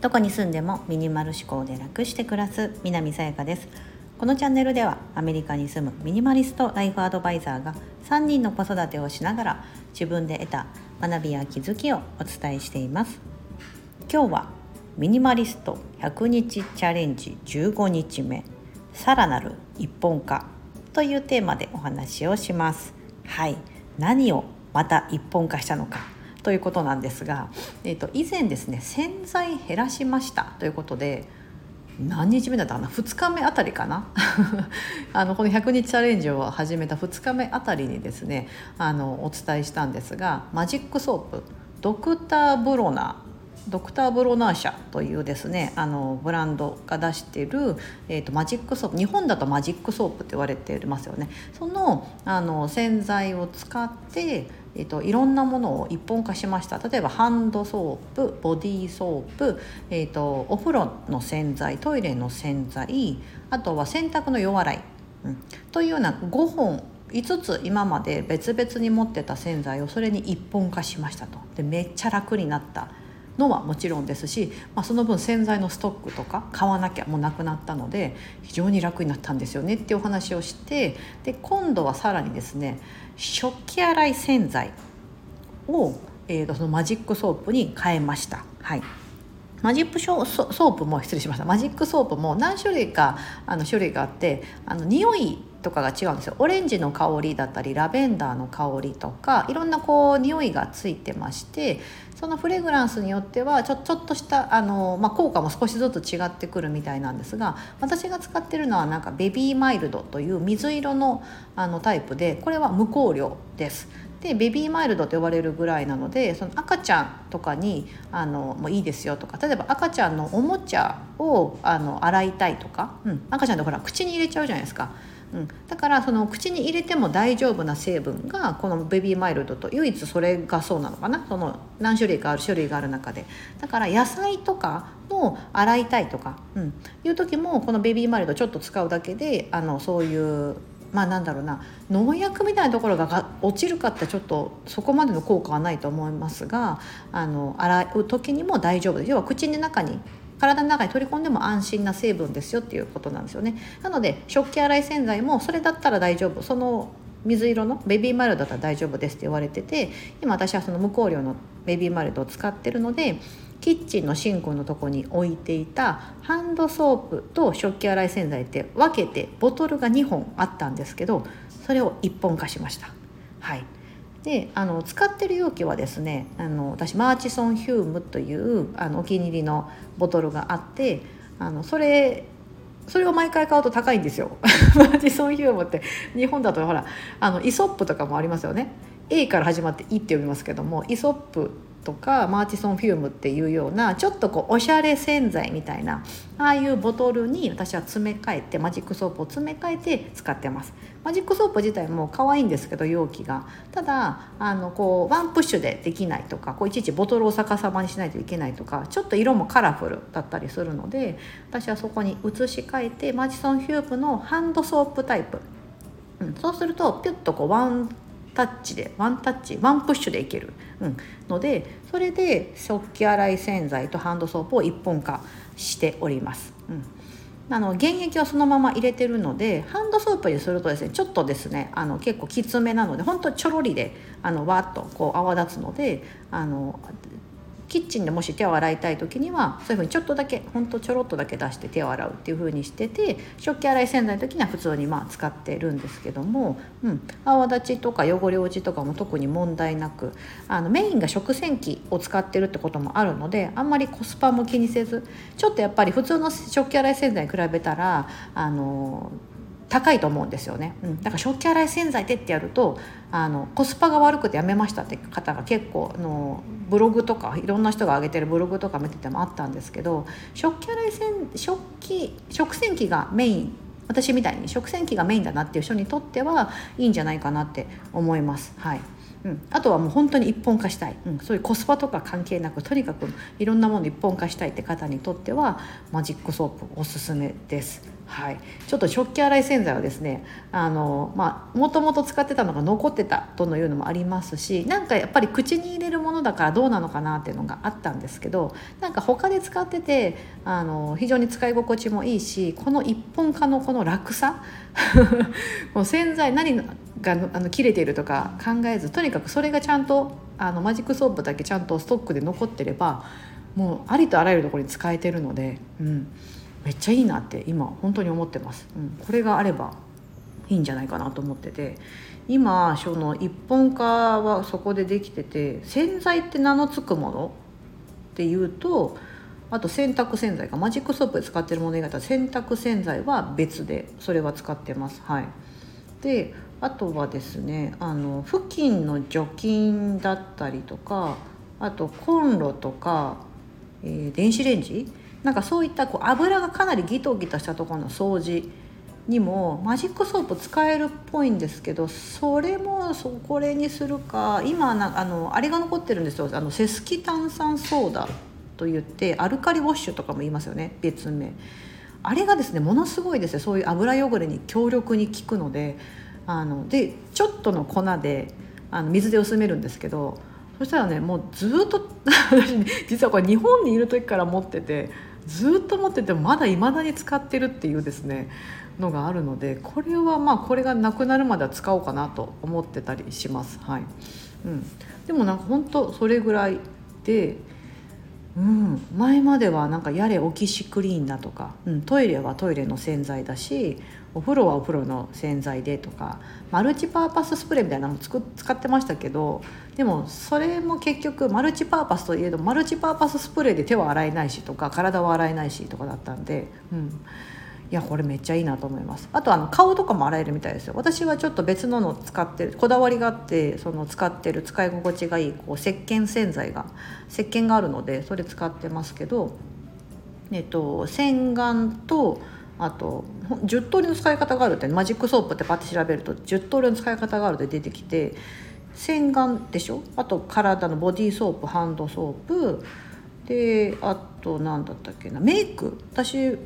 どこに住んでもミニマル思考で楽して暮らす南さやかです。このチャンネルではアメリカに住むミニマリストライフアドバイザーが3人の子育てをしながら自分で得た学びや気づきをお伝えしています。今日はミニマリスト100日チャレンジ15日目。さらなる一本化というテーマでお話をします。はい。何をまた一本化したのかということなんですが、えーと、以前ですね洗剤減らしましたということで何日目だったかな？2日目あたりかな？あのこの100日チャレンジを始めた2日目あたりにですねあのお伝えしたんですがマジックソープドクターブロナドクター・ブロナー社というですねあのブランドが出している、えーと、マジックソープ日本だとマジックソープって言われてますよね。そのあの洗剤を使ってえーと、いろんなものを一本化しました。例えばハンドソープボディーソープ、えーと、お風呂の洗剤トイレの洗剤あとは洗濯の弱洗い、うん、というような5本5つ今まで別々に持ってた洗剤をそれに一本化しましたと。でめっちゃ楽になった。のはもちろんですし、まあ、その分洗剤のストックとか買わなきゃもうなくなったので非常に楽になったんですよねっていうお話をしてで今度はさらにですね食器洗い洗剤を、えー、とそのマジックソープに変えました。はいマジックソープも失礼しましたマジックソープも何種類かあの種類があってあの匂いとかが違うんですよオレンジの香りだったりラベンダーの香りとかいろんなこう匂いがついてましてそのフレグランスによってはちょちょっとしたあの、まあ、効果も少しずつ違ってくるみたいなんですが私が使ってるのはなんかベビーマイルドという水色のあのタイプでこれは無香料です。でベビーマイルドと呼ばれるぐらいなのでその赤ちゃんとかにあのもういいですよとか例えば赤ちゃんのおもちゃをあの洗いたいとか、うん、赤ちゃんってほら口に入れちゃうじゃないですか。うん、だからその口に入れても大丈夫な成分がこのベビーマイルドと唯一それがそうなのかな。その何種類かある種類がある中で。だから野菜とかの洗いたいとか、うん、いう時もこのベビーマイルドちょっと使うだけであのそういうまあなんだろうな。農薬みたいなところが落ちるかってちょっとそこまでの効果はないと思いますがあの洗う時にも大丈夫です。要は口の中に体の中に取り込んでも安心な成分ですよっていうことなんですよね。なので食器洗い洗剤もそれだったら大丈夫。その水色のベビーマイルドだったら大丈夫ですって言われてて今私はその無香料のベビーマイルドを使ってるのでキッチンのシンクのとこに置いていたハンドソープと食器洗い洗剤って分けてボトルが2本あったんですけどそれを1本化しました。はい。であの使ってる容器はですねあの私 Murchison-Hume というあのお気に入りのボトルがあってあのそれそれを毎回買うと高いんですよ。Murchison-Hume って日本だとほらあの Aesop とかもありますよね。A から始まって「い」って読みますけども Aesop とか Murchison-Hume っていうようなちょっとこうおしゃれ洗剤みたいなああいうボトルに私は詰め替えてマジックソープを詰め替えて使ってます。マジックソープ自体も可愛いんですけど容器が。ただあのこうワンプッシュでできないとかこういちいちボトルを逆さまにしないといけないとかちょっと色もカラフルだったりするので私はそこに移し替えて Murchison-Hume のハンドソープタイプ。うん、そうするとピュッとこうワンタッチでワンタッチワンプッシュでいける、うん、のでそれで食器洗い洗剤とハンドソープを一本化しております。うん。あの原液はそのまま入れてるのでハンドソープにするとですねちょっとですねあの結構きつめなのでほんとちょろりであのわっとこう泡立つのであのキッチンでもし手を洗いたい時にはそういうふうにちょっとだけほんとちょろっとだけ出して手を洗うっていうふうにしてて食器洗い洗剤の時には普通にまあ使ってるんですけども、うん、泡立ちとか汚れ落ちとかも特に問題なくあのメインが食洗機を使ってるってこともあるのであんまりコスパも気にせずちょっとやっぱり普通の食器洗い洗剤に比べたらあの高いと思うんですよね、うん、だから食器洗い洗剤でってやるとあのコスパが悪くてやめましたって方が結構あのブログとかいろんな人が上げてるブログとか見ててもあったんですけど食器洗い洗食器食洗機がメイン。私みたいに食洗機がメインだなっていう人にとってはいいんじゃないかなって思います。はいうん、あとはもう本当に一本化したい、うん、そういうコスパとか関係なくとにかくいろんなもの一本化したいって方にとってはマジックソープおすすめです。はい、ちょっと食器洗い洗剤はですねあのまあもともと使ってたのが残ってたというのもありますしなんかやっぱり口に入れるものだからどうなのかなっていうのがあったんですけどなんか他で使っててあの非常に使い心地もいいしこの一本化のこの楽さもう洗剤何があの切れてるとか考えずとにかくそれがちゃんとあのマジックソープだけちゃんとストックで残ってればもうありとあらゆるところに使えてるので。うん。めっちゃいいなって今本当に思ってます、うん、これがあればいいんじゃないかなと思ってて。今その一本化はそこでできてて洗剤って名の付くものっていうとあと洗濯洗剤がマジックソープで使ってるもの以外だと洗濯洗剤は別でそれは使ってます。はい。であとはですねあの付近の除菌だったりとかあとコンロとか、えー、電子レンジなんかそういったこう油がかなりギトギトしたところの掃除にもマジックソープ使えるっぽいんですけどそれもそこれにするか今なあのあれが残ってるんですよ。あのセスキ炭酸ソーダといってアルカリウォッシュとかも言いますよね。別名。あれがですねものすごいですよ。そういう油汚れに強力に効くのであのでちょっとの粉であの水で薄めるんですけどそしたらねもうずっと私、実はこれ日本にいる時から持っててずっと持っててもまだいまだに使ってるっていうですねのがあるのでこれはまあこれがなくなるまでは使おうかなと思ってたりします。はい。うん、でもなんか本当それぐらいでうん、前まではなんかやれオキシクリーンだとか、うん、トイレはトイレの洗剤だしお風呂はお風呂の洗剤でとかマルチパーパススプレーみたいなのも使ってましたけどでもそれも結局マルチパーパスといえどマルチパーパススプレーで手は洗えないしとか体は洗えないしとかだったんで、うん、いやこれめっちゃいいなと思います。あとあの顔とかも洗えるみたいですよ。私はちょっと別のの使ってるこだわりがあってその使ってる使い心地がいいこう石鹸洗剤が石鹸があるのでそれ使ってますけどえっと洗顔とあと10通りの使い方があるってマジックソープってパッて調べると10通りの使い方があるって出てきて洗顔でしょ？あと体のボディーソープハンドソープ。であと何だったっけなメイク。私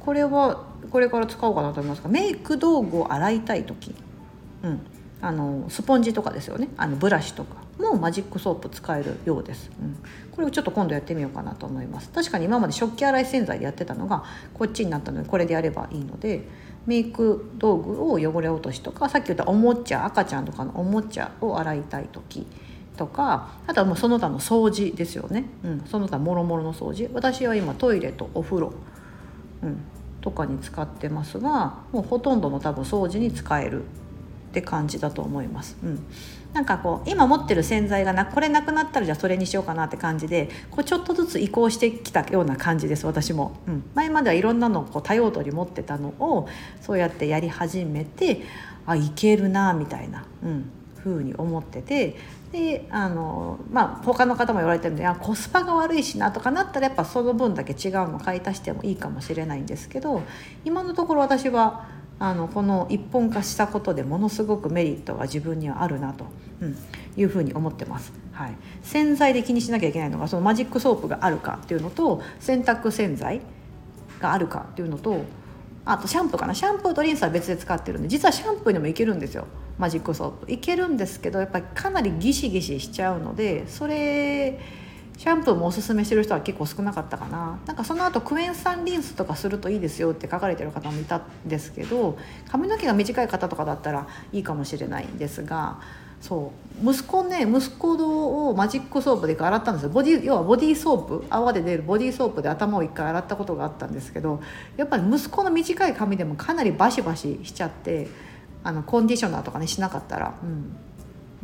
これはこれから使おうかなと思いますがメイク道具を洗いたい時、うん、あのスポンジとかですよね。あのブラシとか。もマジックソープ使えるようです、うん、これをちょっと今度やってみようかなと思います。確かに今まで食器洗い洗剤でやってたのがこっちになったのでこれでやればいいのでメイク道具を汚れ落としとかさっき言ったおもちゃ赤ちゃんとかのおもちゃを洗いたい時とかあとはもうその他の掃除ですよね、うん、その他もろもろの掃除。私は今トイレとお風呂うん、とかに使ってますがもうほとんどの多分掃除に使えるって感じだと思います。うん、なんかこう今持ってる洗剤がなこれなくなったらじゃあそれにしようかなって感じでこうちょっとずつ移行してきたような感じです私も、うん、前まではいろんなのこう多用途に持ってたのをそうやってやり始めてあいけるなみたいな、うん、ふうに思っててであのまあ他の方も言われてるんであコスパが悪いしなとかなったらやっぱその分だけ違うの買い足してもいいかもしれないんですけど今のところ私はあのこの一本化したことでものすごくメリットが自分にはあるなと、うん、いうふうに思ってます。はい、洗剤で気にしなきゃいけないのがそのマジックソープがあるかっていうのと洗濯洗剤があるかっていうのとあとシャンプーかな。シャンプーとリンスは別で使ってるんで実はシャンプーにもいけるんですよ。マジックソープ。いけるんですけどやっぱりかなりギシギシしちゃうのでそれシャンプーもおすすめしてる人は結構少なかったかな。なんかその後クエン酸リンスとかするといいですよって書かれてる方もいたんですけど髪の毛が短い方とかだったらいいかもしれないんですがそう息子ね息子をマジックソープで洗ったんですよ。ボディ要はボディーソープ泡で出るボディーソープで頭を一回洗ったことがあったんですけどやっぱり息子の短い髪でもかなりバシバシしちゃってあのコンディショナーとかねしなかったら、うん、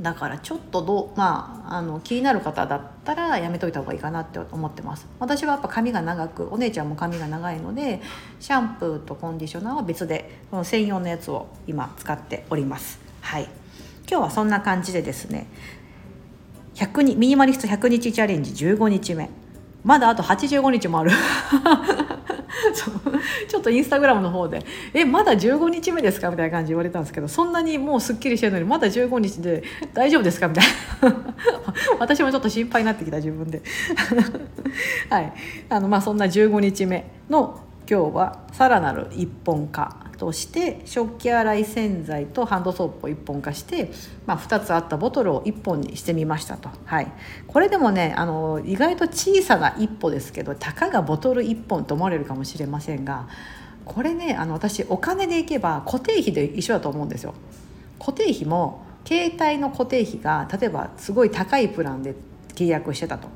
だからちょっとどうまああの気になる方だったらやめといた方がいいかなって思ってます。私はやっぱ髪が長くお姉ちゃんも髪が長いのでシャンプーとコンディショナーは別でこの専用のやつを今使っております。はい。今日はそんな感じでですね100にミニマリスト100日チャレンジ15日目。まだあと85日もある。そう。ちょっとインスタグラムの方で「えまだ15日目ですか?」みたいな感じ言われたんですけどそんなにもうすっきりしてるのにまだ15日で大丈夫ですか？みたいな。私もちょっと心配になってきた自分で。はい。あのまあそんな15日目の今日はさらなる一本化。として食器洗い洗剤とハンドソープを1本化して、まあ、2つあったボトルを1本にしてみましたと、はい、これでもねあの意外と小さな一歩ですけどたかがボトル1本と思われるかもしれませんがこれねあの私お金でいけば固定費で一緒だと思うんですよ。固定費も携帯の固定費が例えばすごい高いプランで契約してたと。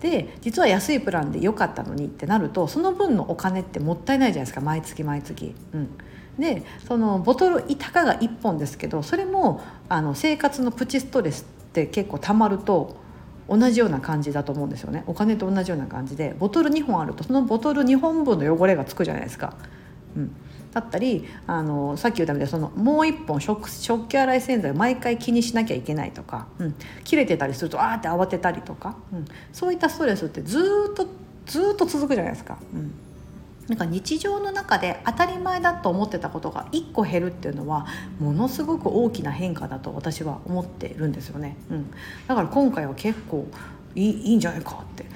で実は安いプランで良かったのにってなるとその分のお金ってもったいないじゃないですか毎月毎月。うん、でそのボトルいたかが1本ですけどそれもあの生活のプチストレスって結構たまると同じような感じだと思うんですよねお金と同じような感じでボトル2本あるとそのボトル2本分の汚れがつくじゃないですか。うん、だったりあのさっき言ったみたいにそのもう一本食食器洗い洗剤を毎回気にしなきゃいけないとか、うん、切れてたりするとあーって慌てたりとか、うん、そういったストレスってずっとずっと続くじゃないですか。うん。なんか日常の中で当たり前だと思ってたことが1個減るっていうのはものすごく大きな変化だと私は思ってるんですよね、うん、だから今回は結構いいいいんじゃないかって。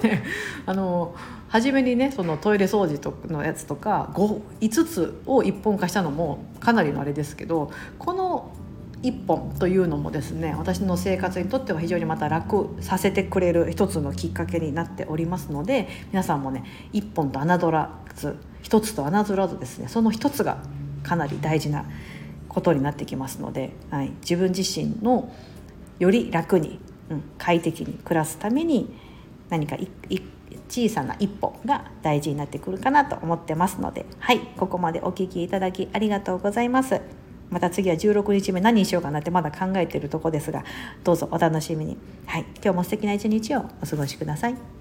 ね、あの初めにねそのトイレ掃除とのやつとか 5, 5つを一本化したのもかなりのあれですけどこの一本というのもですね私の生活にとっては非常にまた楽させてくれる一つのきっかけになっておりますので皆さんもね一本と侮らず一つと侮らずですねその一つがかなり大事なことになってきますので、はい、自分自身のより楽に、うん、快適に暮らすために何か小さな一歩が大事になってくるかなと思ってますので。はいここまでお聴きいただきありがとうございます。また次は16日目何にしようかなってまだ考えてるとこですがどうぞお楽しみに。はい今日も素敵な一日をお過ごしください。